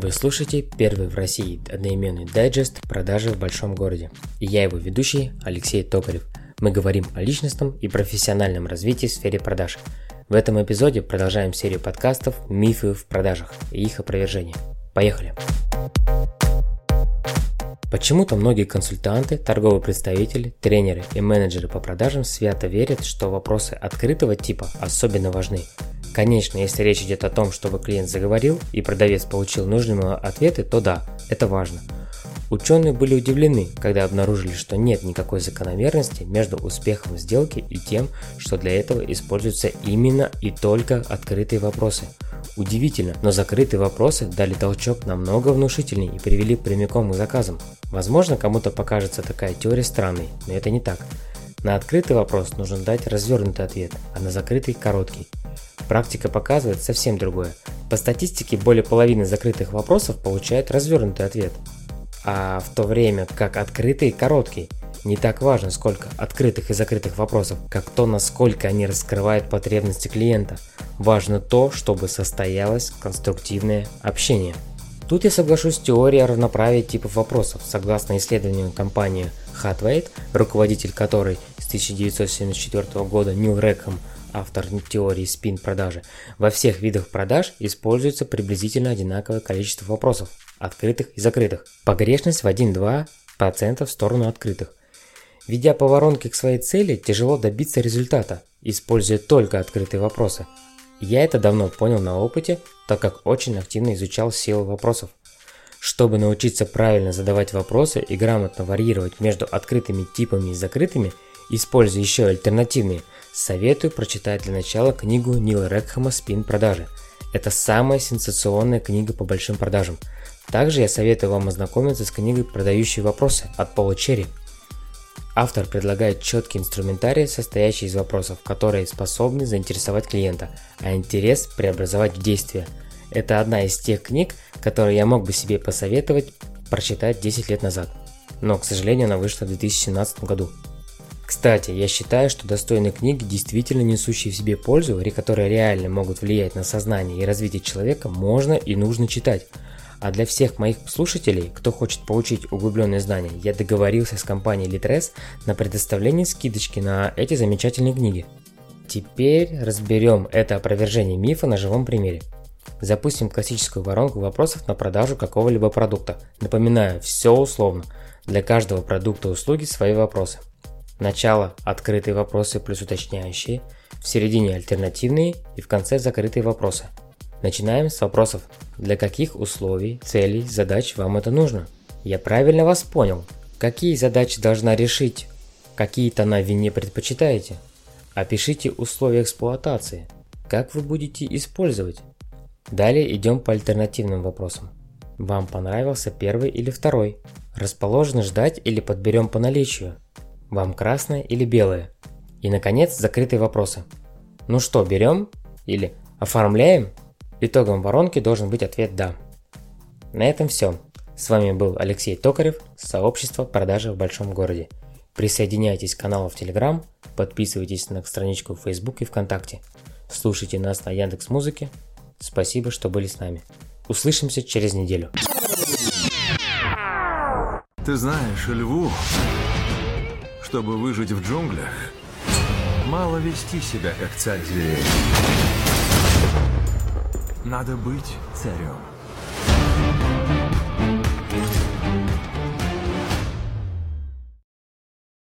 Вы слушаете первый в России одноименный дайджест продажи в большом городе. И я его ведущий Алексей Токарев. Мы говорим о личностном и профессиональном развитии в сфере продаж. В этом эпизоде продолжаем серию подкастов «Мифы в продажах» и их опровержение. Поехали! Почему-то многие консультанты, торговые представители, тренеры и менеджеры по продажам свято верят, что вопросы открытого типа особенно важны. Конечно, если речь идет о том, чтобы клиент заговорил и продавец получил нужные ему ответы, то да, это важно. Ученые были удивлены, когда обнаружили, что нет никакой закономерности между успехом сделки и тем, что для этого используются именно и только открытые вопросы. Удивительно, но закрытые вопросы дали толчок намного внушительнее и привели прямиком к заказам. Возможно, кому-то покажется такая теория странной, но это не так. На открытый вопрос нужно дать развернутый ответ, а на закрытый – короткий. Практика показывает совсем другое. По статистике более половины закрытых вопросов получают развернутый ответ. А в то время как открытый короткий. Не так важно, сколько открытых и закрытых вопросов, как то, насколько они раскрывают потребности клиента. Важно то, чтобы состоялось конструктивное общение. Тут я соглашусь с теорией равноправия типов вопросов. Согласно исследованию компании Hatweight, руководитель которой с 1974 года Нил Рекхэм автор теории спин продажи, во всех видах продаж используется приблизительно одинаковое количество вопросов, открытых и закрытых. Погрешность в 1-2% в сторону открытых. Ведя по воронке к своей цели, тяжело добиться результата, используя только открытые вопросы. Я это давно понял на опыте, так как очень активно изучал силу вопросов. Чтобы научиться правильно задавать вопросы и грамотно варьировать между открытыми типами и закрытыми, используя еще альтернативные – Советую прочитать для начала книгу Нила Рекхама «Спин продажи». Это самая сенсационная книга по большим продажам. Также я советую вам ознакомиться с книгой «Продающие вопросы» от Пола Черри. Автор предлагает четкий инструментарий, состоящий из вопросов, которые способны заинтересовать клиента, а интерес преобразовать в действие. Это одна из тех книг, которые я мог бы себе посоветовать прочитать 10 лет назад. Но, к сожалению, она вышла в 2017 году. Кстати, я считаю, что достойные книги, действительно несущие в себе пользу, которые реально могут влиять на сознание и развитие человека, можно и нужно читать. А для всех моих слушателей, кто хочет получить углубленные знания, я договорился с компанией Litres на предоставление скидочки на эти замечательные книги. Теперь разберем это опровержение мифа на живом примере. Запустим классическую воронку вопросов на продажу какого-либо продукта. Напоминаю, все условно. Для каждого продукта услуги свои вопросы. Начало – открытые вопросы плюс уточняющие, в середине альтернативные и в конце закрытые вопросы. Начинаем с вопросов. Для каких условий, целей, задач вам это нужно? Я правильно вас понял. Какие задачи должна решить? Какие тона не предпочитаете? Опишите условия эксплуатации. Как вы будете использовать? Далее идем по альтернативным вопросам. Вам понравился первый или второй? Расположены ждать или подберем по наличию? Вам красное или белое? И, наконец, закрытые вопросы. Ну что, берем? Или оформляем? Итогом воронки должен быть ответ «да». На этом все. С вами был Алексей Токарев, сообщество продажи в большом городе. Присоединяйтесь к каналу в Telegram, подписывайтесь на страничку в Facebook и ВКонтакте. Слушайте нас на Яндекс Музыке. Спасибо, что были с нами. Услышимся через неделю. Ты знаешь, льву чтобы выжить в джунглях, мало вести себя как царь зверей. Надо быть царем.